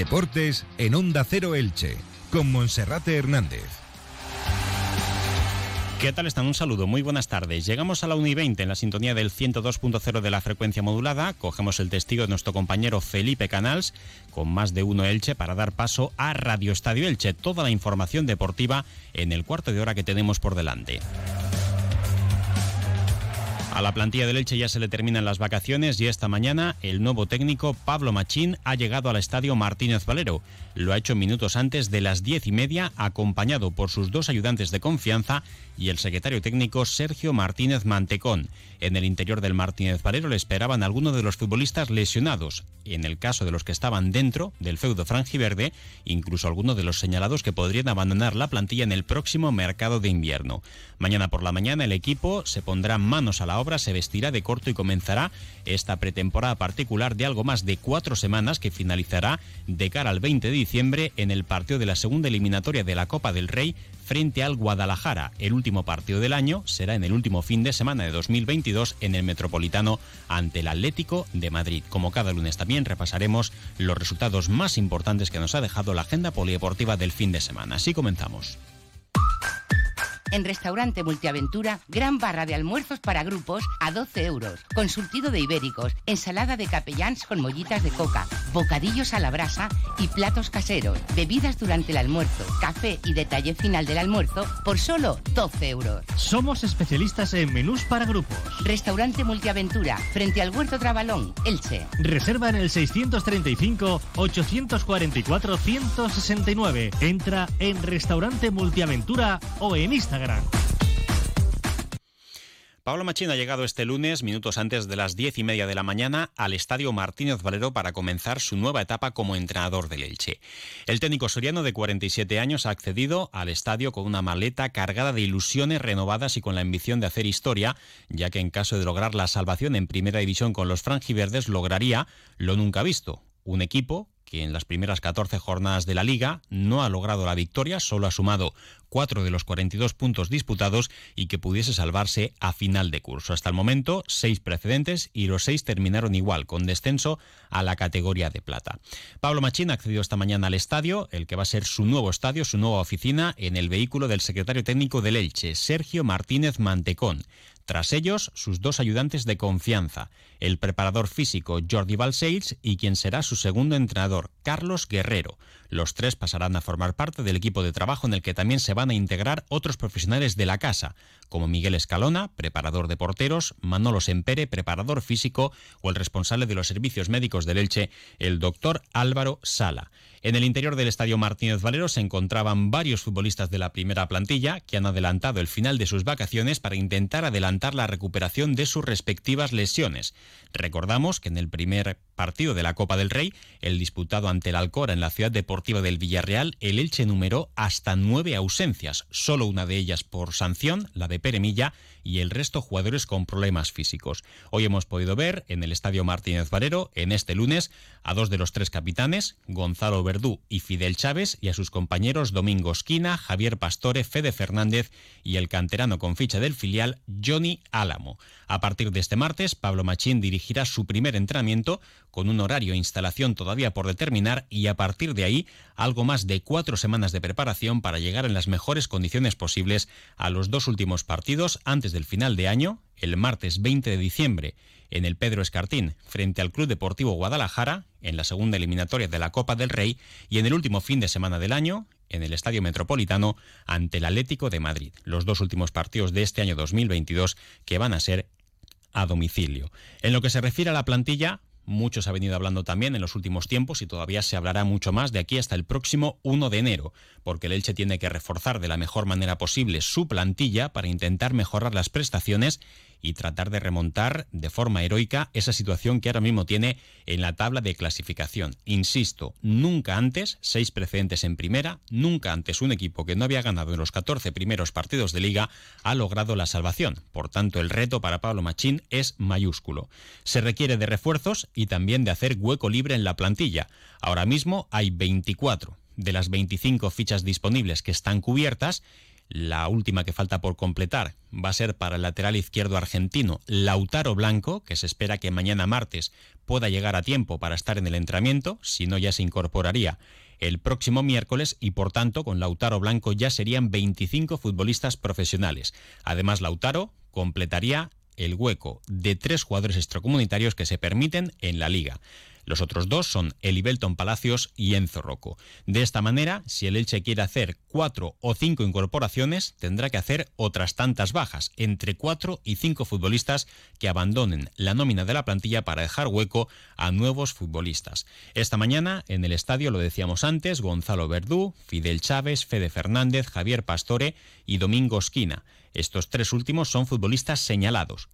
Deportes en Onda Cero Elche, con Monserrate Hernández. ¿Qué tal están? Un saludo, muy buenas tardes. Llegamos a la 1 y 20 en la sintonía del 102.0 de la frecuencia modulada. Cogemos el testigo de nuestro compañero Felipe Canals con más de uno Elche para dar paso a Radio Estadio Elche. Toda la información deportiva en el cuarto de hora que tenemos por delante. A la plantilla del Elche ya se le terminan las vacaciones y esta mañana el nuevo técnico Pablo Machín ha llegado al estadio Martínez Valero. Lo ha hecho minutos antes de las diez y media, acompañado por sus dos ayudantes de confianza y el secretario técnico Sergio Martínez Mantecón. En el interior del Martínez Valero le esperaban algunos de los futbolistas lesionados. En el caso de los que estaban dentro del feudo franjiverde, incluso algunos de los señalados que podrían abandonar la plantilla en el próximo mercado de invierno. Mañana por la mañana el equipo se pondrá manos a la obra, se vestirá de corto y comenzará esta pretemporada particular de algo más de cuatro semanas que finalizará de cara al 20 de diciembre en el partido de la segunda eliminatoria de la Copa del Rey frente al Guadalajara. El último partido del año será en el último fin de semana de 2022 en el Metropolitano ante el Atlético de Madrid. Como cada lunes también repasaremos los resultados más importantes que nos ha dejado la agenda polideportiva del fin de semana. Así comenzamos. En Restaurante Multiaventura, gran barra de almuerzos para grupos a 12 euros, con surtido de ibéricos, ensalada de capellans con mollitas de coca, bocadillos a la brasa y platos caseros, bebidas durante el almuerzo, café y detalle final del almuerzo por solo 12 euros. Somos especialistas en menús para grupos. Restaurante Multiaventura, frente al Huerto Trabalón, Elche. Reserva en el 635-844-169. Entra en Restaurante Multiaventura o en Instagram. Pablo Machín ha llegado este lunes, minutos antes de las diez y media de la mañana, al Estadio Martínez Valero para comenzar su nueva etapa como entrenador del Elche. El técnico soriano de 47 años ha accedido al estadio con una maleta cargada de ilusiones renovadas y con la ambición de hacer historia, ya que en caso de lograr la salvación en primera división con los franjiverdes lograría lo nunca visto, un equipo que en las primeras 14 jornadas de la liga no ha logrado la victoria, solo ha sumado cuatro de los 42 puntos disputados y que pudiese salvarse a final de curso. Hasta el momento, seis precedentes y los seis terminaron igual, con descenso a la categoría de plata. Pablo Machín ha accedido esta mañana al estadio, el que va a ser su nuevo estadio, su nueva oficina, en el vehículo del secretario técnico del Elche, Sergio Martínez Mantecón. Tras ellos, sus dos ayudantes de confianza, el preparador físico Jordi Balseils y quien será su segundo entrenador, Carlos Guerrero. Los tres pasarán a formar parte del equipo de trabajo en el que también se van a integrar otros profesionales de la casa, como Miguel Escalona, preparador de porteros, Manolo Sempere, preparador físico, o el responsable de los servicios médicos del Elche, el doctor Álvaro Sala. En el interior del estadio Martínez Valero se encontraban varios futbolistas de la primera plantilla que han adelantado el final de sus vacaciones para intentar adelantar la recuperación de sus respectivas lesiones. Recordamos que en el primer partido de la Copa del Rey, el disputado ante el Alcora en la ciudad del Villarreal, el Elche numeró hasta nueve ausencias, solo una de ellas por sanción, la de Peremilla, y el resto jugadores con problemas físicos. Hoy hemos podido ver en el Estadio Martínez Valero, en este lunes, a dos de los tres capitanes, Gonzalo Verdú y Fidel Chávez, y a sus compañeros Domingo Esquina, Javier Pastore, Fede Fernández y el canterano con ficha del filial, Johnny Álamo. A partir de este martes, Pablo Machín dirigirá su primer entrenamiento con un horario e instalación todavía por determinar y a partir de ahí algo más de cuatro semanas de preparación para llegar en las mejores condiciones posibles a los dos últimos partidos antes del final de año, el martes 20 de diciembre en el Pedro Escartín frente al Club Deportivo Guadalajara en la segunda eliminatoria de la Copa del Rey y en el último fin de semana del año en el Estadio Metropolitano ante el Atlético de Madrid, los dos últimos partidos de este año 2022 que van a ser a domicilio. En lo que se refiere a la plantilla, mucho se ha venido hablando también en los últimos tiempos y todavía se hablará mucho más de aquí hasta el próximo 1 de enero, porque el Elche tiene que reforzar de la mejor manera posible su plantilla para intentar mejorar las prestaciones y tratar de remontar de forma heroica esa situación que ahora mismo tiene en la tabla de clasificación. Insisto, nunca antes, seis precedentes en primera, nunca antes un equipo que no había ganado en los 14 primeros partidos de liga ha logrado la salvación. Por tanto, el reto para Pablo Machín es mayúsculo. Se requiere de refuerzos y también de hacer hueco libre en la plantilla. Ahora mismo hay 24 de las 25 fichas disponibles que están cubiertas La última que falta por completar va a ser para el lateral izquierdo argentino Lautaro Blanco, que se espera que mañana martes pueda llegar a tiempo para estar en el entrenamiento, si no ya se incorporaría el próximo miércoles y por tanto con Lautaro Blanco ya serían 25 futbolistas profesionales. Además Lautaro completaría el hueco de tres jugadores extracomunitarios que se permiten en la liga. Los otros dos son Elibelton Palacios y Enzo Rocco. De esta manera, si el Elche quiere hacer cuatro o cinco incorporaciones, tendrá que hacer otras tantas bajas, entre cuatro y cinco futbolistas que abandonen la nómina de la plantilla para dejar hueco a nuevos futbolistas. Esta mañana, en el estadio, lo decíamos antes, Gonzalo Verdú, Fidel Chávez, Fede Fernández, Javier Pastore y Domingo Esquina. Estos tres últimos son futbolistas señalados.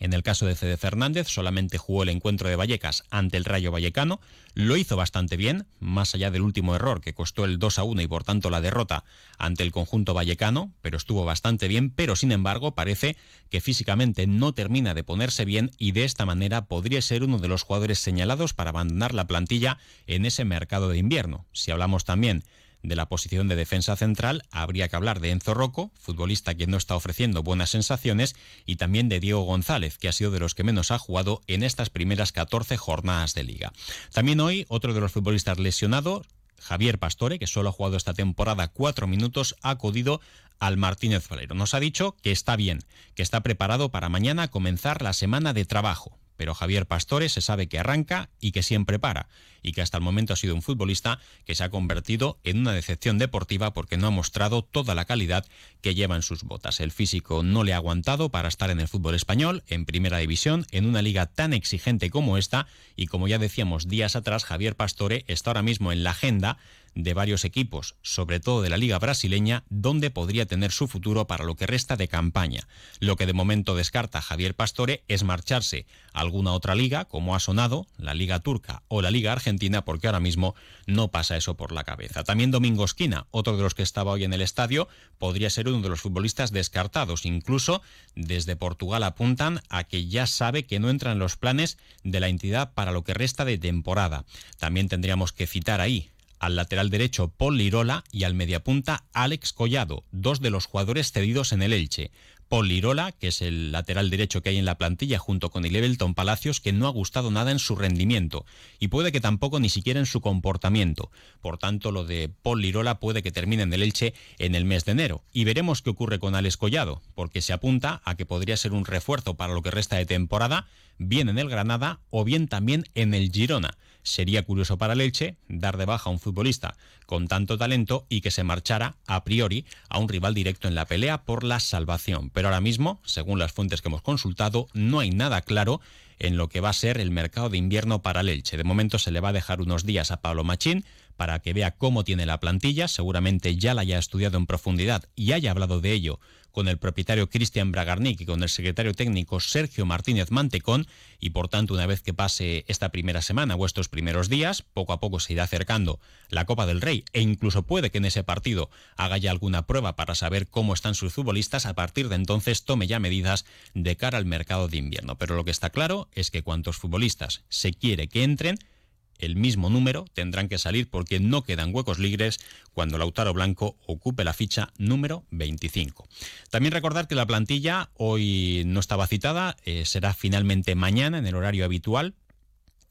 En el caso de Fede Fernández, solamente jugó el encuentro de Vallecas ante el Rayo Vallecano. Lo hizo bastante bien, más allá del último error que costó el 2 a 1 y por tanto la derrota ante el conjunto vallecano, pero estuvo bastante bien. Pero sin embargo, parece que físicamente no termina de ponerse bien y de esta manera podría ser uno de los jugadores señalados para abandonar la plantilla en ese mercado de invierno. Si hablamos también de la posición de defensa central, habría que hablar de Enzo Rocco, futbolista que no está ofreciendo buenas sensaciones, y también de Diego González, que ha sido de los que menos ha jugado en estas primeras 14 jornadas de liga. También hoy, otro de los futbolistas lesionados, Javier Pastore, que solo ha jugado esta temporada cuatro minutos, ha acudido al Martínez Valero. Nos ha dicho que está bien, que está preparado para mañana comenzar la semana de trabajo pero Javier Pastore se sabe que arranca y que siempre para, y que hasta el momento ha sido un futbolista que se ha convertido en una decepción deportiva porque no ha mostrado toda la calidad que lleva en sus botas. El físico no le ha aguantado para estar en el fútbol español, en primera división, en una liga tan exigente como esta, y como ya decíamos días atrás, Javier Pastore está ahora mismo en la agenda de varios equipos, sobre todo de la Liga Brasileña, donde podría tener su futuro para lo que resta de campaña. Lo que de momento descarta Javier Pastore es marcharse a alguna otra liga, como ha sonado, la Liga Turca o la Liga Argentina, porque ahora mismo no pasa eso por la cabeza. También Domingo Esquina, otro de los que estaba hoy en el estadio, podría ser uno de los futbolistas descartados. Incluso desde Portugal apuntan a que ya sabe que no entra en los planes de la entidad para lo que resta de temporada. También tendríamos que citar ahí al lateral derecho Paul Lirola y al mediapunta Alex Collado, dos de los jugadores cedidos en el Elche. Paul Lirola, que es el lateral derecho que hay en la plantilla junto con Elebelton Palacios, que no ha gustado nada en su rendimiento y puede que tampoco ni siquiera en su comportamiento. Por tanto, lo de Paul Lirola puede que termine en el Elche en el mes de enero. Y veremos qué ocurre con Alex Collado, porque se apunta a que podría ser un refuerzo para lo que resta de temporada, bien en el Granada o bien también en el Girona. Sería curioso para Leche dar de baja a un futbolista con tanto talento y que se marchara a priori a un rival directo en la pelea por la salvación. Pero ahora mismo, según las fuentes que hemos consultado, no hay nada claro en lo que va a ser el mercado de invierno para el Elche. De momento se le va a dejar unos días a Pablo Machín para que vea cómo tiene la plantilla, seguramente ya la haya estudiado en profundidad y haya hablado de ello con el propietario Cristian Bragarnik y con el secretario técnico Sergio Martínez Mantecón y por tanto una vez que pase esta primera semana o estos primeros días, poco a poco se irá acercando la Copa del Rey e incluso puede que en ese partido haga ya alguna prueba para saber cómo están sus futbolistas, a partir de entonces tome ya medidas de cara al mercado de invierno. Pero lo que está claro es que cuantos futbolistas se quiere que entren, el mismo número tendrán que salir porque no quedan huecos libres cuando Lautaro Blanco ocupe la ficha número 25. También recordar que la plantilla hoy no estaba citada, eh, será finalmente mañana en el horario habitual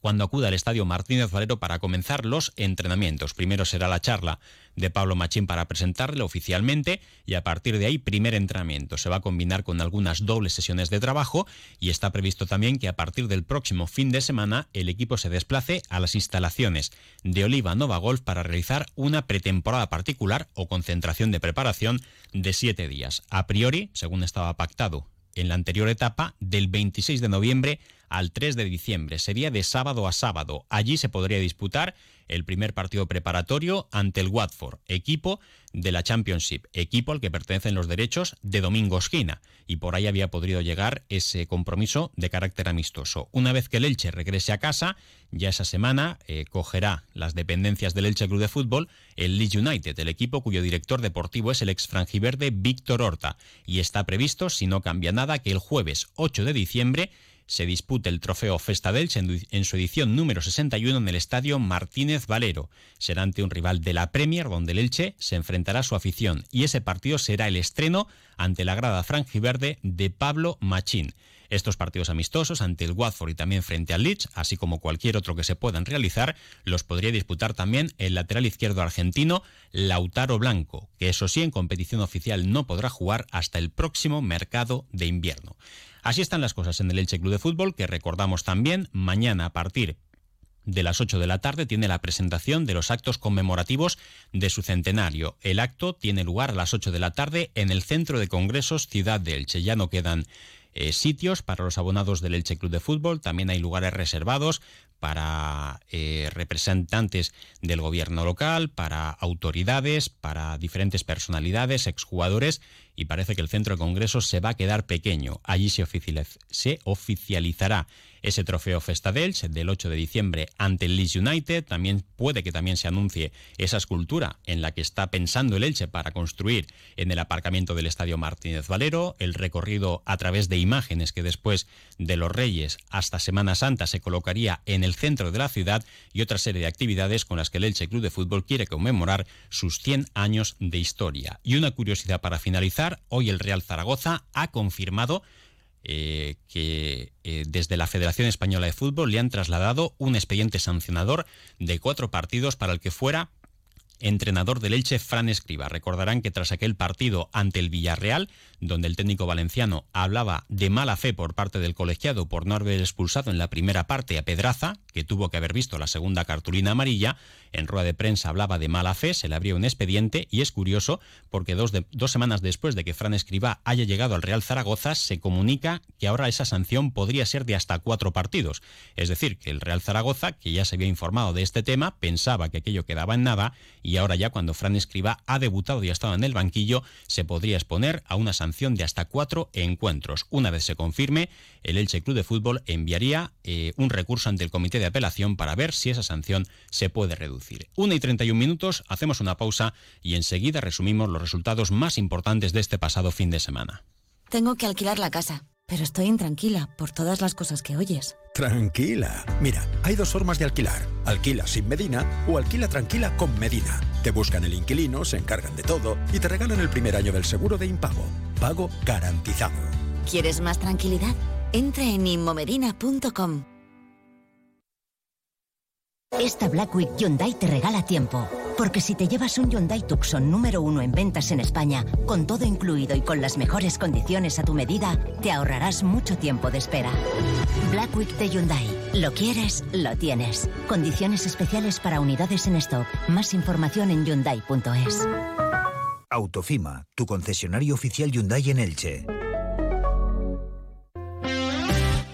cuando acuda al Estadio Martínez Valero para comenzar los entrenamientos. Primero será la charla de Pablo Machín para presentarle oficialmente y a partir de ahí primer entrenamiento. Se va a combinar con algunas dobles sesiones de trabajo y está previsto también que a partir del próximo fin de semana el equipo se desplace a las instalaciones de Oliva Nova Golf para realizar una pretemporada particular o concentración de preparación de siete días. A priori, según estaba pactado en la anterior etapa, del 26 de noviembre al 3 de diciembre. Sería de sábado a sábado. Allí se podría disputar el primer partido preparatorio ante el Watford, equipo de la Championship, equipo al que pertenecen los derechos de Domingo Esquina, y por ahí había podido llegar ese compromiso de carácter amistoso. Una vez que el Elche regrese a casa, ya esa semana eh, cogerá las dependencias del Elche Club de Fútbol el Leeds United, el equipo cuyo director deportivo es el ex frangiverde Víctor Horta, y está previsto, si no cambia nada, que el jueves 8 de diciembre se dispute el trofeo Festa del en su edición número 61 en el estadio Martínez Valero. Será ante un rival de la Premier donde el Elche se enfrentará a su afición y ese partido será el estreno ante la grada franjiverde de Pablo Machín. Estos partidos amistosos ante el Watford y también frente al Leeds, así como cualquier otro que se puedan realizar, los podría disputar también el lateral izquierdo argentino Lautaro Blanco, que eso sí en competición oficial no podrá jugar hasta el próximo mercado de invierno. Así están las cosas en el Elche Club de Fútbol, que recordamos también mañana a partir de las 8 de la tarde tiene la presentación de los actos conmemorativos de su centenario. El acto tiene lugar a las 8 de la tarde en el Centro de Congresos Ciudad de Elche. Ya no quedan eh, sitios para los abonados del Elche Club de Fútbol, también hay lugares reservados para eh, representantes del gobierno local, para autoridades, para diferentes personalidades, exjugadores y parece que el centro de congresos se va a quedar pequeño. Allí se, oficializará ese trofeo Festa del 8 de diciembre ante el Leeds United. También puede que también se anuncie esa escultura en la que está pensando el Elche para construir en el aparcamiento del Estadio Martínez Valero, el recorrido a través de imágenes que después de los Reyes hasta Semana Santa se colocaría en el centro de la ciudad y otra serie de actividades con las que el Elche Club de Fútbol quiere conmemorar sus 100 años de historia. Y una curiosidad para finalizar hoy el Real Zaragoza ha confirmado eh, que eh, desde la Federación Española de Fútbol le han trasladado un expediente sancionador de cuatro partidos para el que fuera entrenador del Elche, Fran Escriba. Recordarán que tras aquel partido ante el Villarreal, donde el técnico valenciano hablaba de mala fe por parte del colegiado por no haber expulsado en la primera parte a Pedraza, que tuvo que haber visto la segunda cartulina amarilla, en rueda de prensa hablaba de mala fe, se le abrió un expediente y es curioso porque dos, dos semanas después de que Fran Escribá haya llegado al Real Zaragoza, se comunica que ahora esa sanción podría ser de hasta cuatro partidos. Es decir, que el Real Zaragoza, que ya se había informado de este tema, pensaba que aquello quedaba en nada ahora ya cuando Fran Escribá ha debutado y ha estado en el banquillo, se podría exponer a una sanción de hasta cuatro encuentros. Una vez se confirme, el Elche Club de Fútbol enviaría eh, un recurso ante el Comité de Apelación para ver si esa sanción se puede reducir. Una y 31 minutos, hacemos una pausa y enseguida resumimos los resultados más importantes de este pasado fin de semana. Tengo que alquilar la casa, pero estoy intranquila por todas las cosas que oyes. Tranquila. Mira, hay dos formas de alquilar. Alquila sin Medina o alquila tranquila con Medina. Te buscan el inquilino, se encargan de todo y te regalan el primer año del seguro de impago. Pago garantizado. ¿Quieres más tranquilidad? Entra en inmomedina.com. Esta Black Week Hyundai te regala tiempo. Porque si te llevas un Hyundai Tucson número uno en ventas en España, con todo incluido y con las mejores condiciones a tu medida, te ahorrarás mucho tiempo de espera. Black Week de Hyundai. Lo quieres, lo tienes. Condiciones especiales para unidades en stock. Más información en Hyundai.es. Autofima, tu concesionario oficial Hyundai en Elche.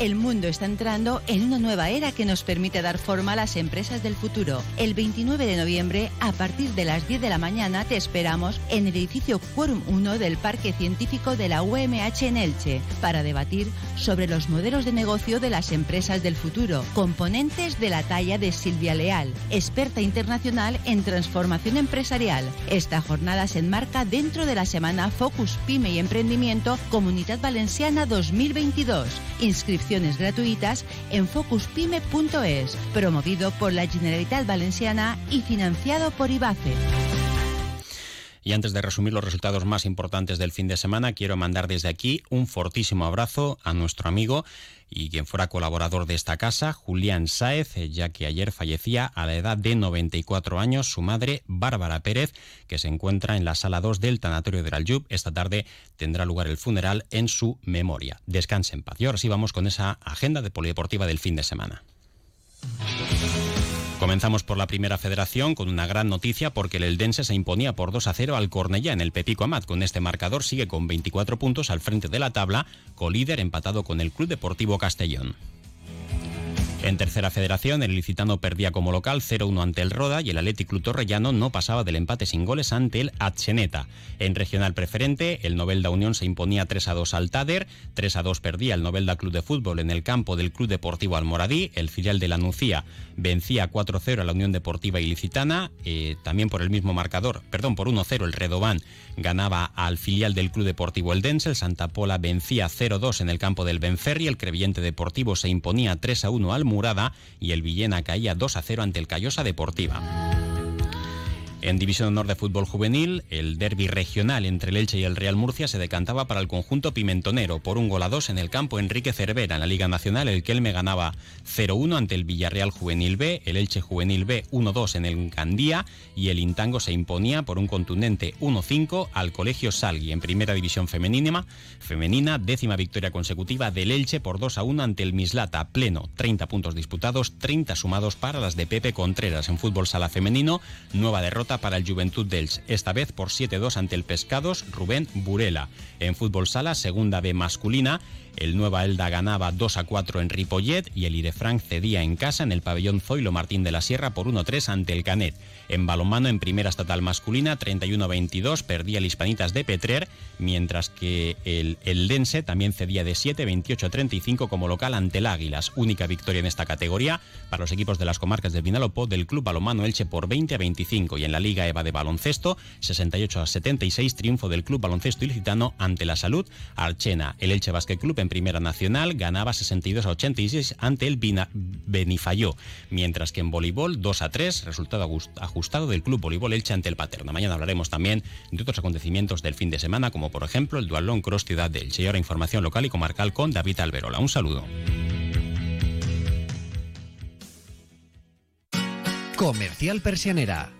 El mundo está entrando en una nueva era que nos permite dar forma a las empresas del futuro. El 29 de noviembre, a partir de las 10 de la mañana, te esperamos en el edificio Quorum 1 del Parque Científico de la UMH en Elche para debatir sobre los modelos de negocio de las empresas del futuro, componentes de la talla de Silvia Leal, experta internacional en transformación empresarial. Esta jornada se enmarca dentro de la semana Focus Pyme y Emprendimiento Comunidad Valenciana 2022. Inscripción gratuitas en focuspyme.es, promovido por la Generalitat Valenciana y financiado por IBACE. Y antes de resumir los resultados más importantes del fin de semana, quiero mandar desde aquí un fortísimo abrazo a nuestro amigo y quien fuera colaborador de esta casa, Julián Sáez, ya que ayer fallecía a la edad de 94 años su madre, Bárbara Pérez, que se encuentra en la sala 2 del Tanatorio del Aljub. Esta tarde tendrá lugar el funeral en su memoria. Descanse en paz. Y ahora sí vamos con esa agenda de polideportiva del fin de semana. Comenzamos por la primera federación con una gran noticia porque el Eldense se imponía por 2 a 0 al Cornellá en el Pepico Amat. Con este marcador sigue con 24 puntos al frente de la tabla, colíder empatado con el Club Deportivo Castellón. En tercera federación, el Licitano perdía como local 0-1 ante el Roda y el Athletic Club Torrellano no pasaba del empate sin goles ante el Atcheneta. En regional preferente, el Novelda Unión se imponía 3-2 al Tader, 3-2 perdía el Novelda Club de Fútbol en el campo del Club Deportivo Almoradí, el filial de la Nucía vencía 4-0 a la Unión Deportiva Ilicitana, eh, también por el mismo marcador, perdón, por 1-0 el Redobán ganaba al filial del Club Deportivo El Dense, el Santa Pola vencía 0-2 en el campo del Benferri, el Crevillente Deportivo se imponía 3-1 al Murada y el Villena caía 2 a 0 ante el Callosa Deportiva. En División Honor de Fútbol Juvenil, el derby regional entre el Elche y el Real Murcia se decantaba para el conjunto pimentonero por un gol a dos en el campo Enrique Cervera. En la Liga Nacional, el Kelme ganaba 0-1 ante el Villarreal Juvenil B, el Elche Juvenil B 1-2 en el Candía y el Intango se imponía por un contundente 1-5 al Colegio Salgui. En Primera División Femenina, femenina décima victoria consecutiva del Elche por 2-1 ante el Mislata, pleno, 30 puntos disputados, 30 sumados para las de Pepe Contreras. En fútbol sala femenino, nueva derrota para el Juventud dels, esta vez por 7-2 ante el Pescados Rubén Burela. En fútbol sala, segunda B masculina, el Nueva Elda ganaba 2 a 4 en Ripollet y el Irefranc cedía en casa en el pabellón Zoilo Martín de la Sierra por 1-3 ante el Canet. En balonmano, en primera estatal masculina, 31-22 perdía el Hispanitas de Petrer, mientras que el, el Lense también cedía de 7, 28-35 como local ante el Águilas. Única victoria en esta categoría para los equipos de las comarcas del Vinalopó del Club Balonmano Elche por 20 25 y en la Liga EVA de baloncesto, 68 76 triunfo del Club Baloncesto Ilicitano ante la Salud Archena. El Elche Basket Club en Primera Nacional ganaba 62 a 86 ante el Benifayó, mientras que en voleibol 2 a 3, resultado ajustado del Club Voleibol Elche ante el Paterno. Mañana hablaremos también de otros acontecimientos del fin de semana, como por ejemplo el Dualón Cross Ciudad de Elche. Y ahora información local y comarcal con David Alberola. Un saludo. Comercial Persianera.